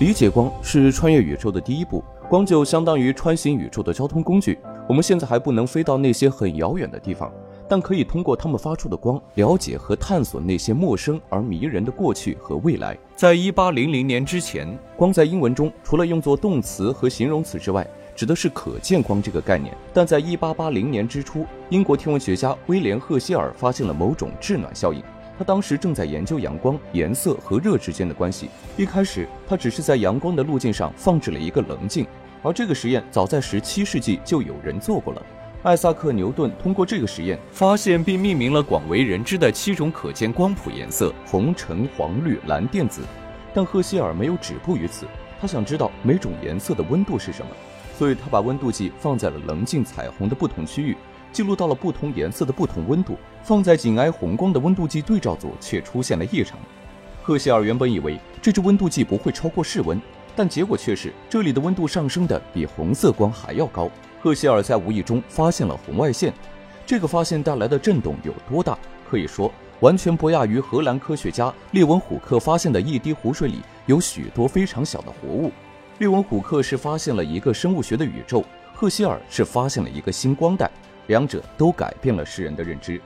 理解光是穿越宇宙的第一步，光就相当于穿行宇宙的交通工具。我们现在还不能飞到那些很遥远的地方，但可以通过它们发出的光，了解和探索那些陌生而迷人的过去和未来。在一八零零年之前，光在英文中除了用作动词和形容词之外，指的是可见光这个概念。但在一八八零年之初，英国天文学家威廉·赫歇尔发现了某种制暖效应。他当时正在研究阳光、颜色和热之间的关系。一开始，他只是在阳光的路径上放置了一个棱镜，而这个实验早在17世纪就有人做过了。艾萨克·牛顿通过这个实验发现并命名了广为人知的七种可见光谱颜色：红、橙、黄、绿、蓝、靛、紫。但赫歇尔没有止步于此，他想知道每种颜色的温度是什么，所以他把温度计放在了棱镜彩虹的不同区域。记录到了不同颜色的不同温度，放在紧挨红光的温度计对照组却出现了异常。赫歇尔原本以为这只温度计不会超过室温，但结果却是这里的温度上升的比红色光还要高。赫歇尔在无意中发现了红外线，这个发现带来的震动有多大？可以说完全不亚于荷兰科学家列文虎克发现的一滴湖水里有许多非常小的活物。列文虎克是发现了一个生物学的宇宙，赫歇尔是发现了一个星光带。两者都改变了世人的认知。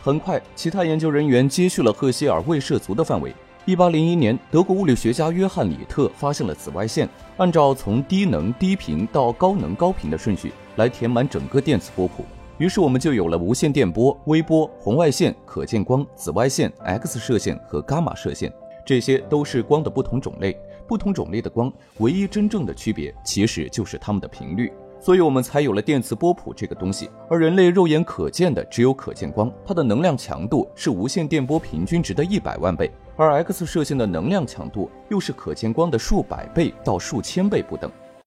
很快，其他研究人员接续了赫歇尔未涉足的范围。一八零一年，德国物理学家约翰·里特发现了紫外线，按照从低能低频到高能高频的顺序来填满整个电磁波谱。于是，我们就有了无线电波、微波、红外线、可见光、紫外线、X 射线和伽马射线。这些都是光的不同种类。不同种类的光，唯一真正的区别其实就是它们的频率。所以我们才有了电磁波谱这个东西，而人类肉眼可见的只有可见光，它的能量强度是无线电波平均值的一百万倍，而 X 射线的能量强度又是可见光的数百倍到数千倍不等。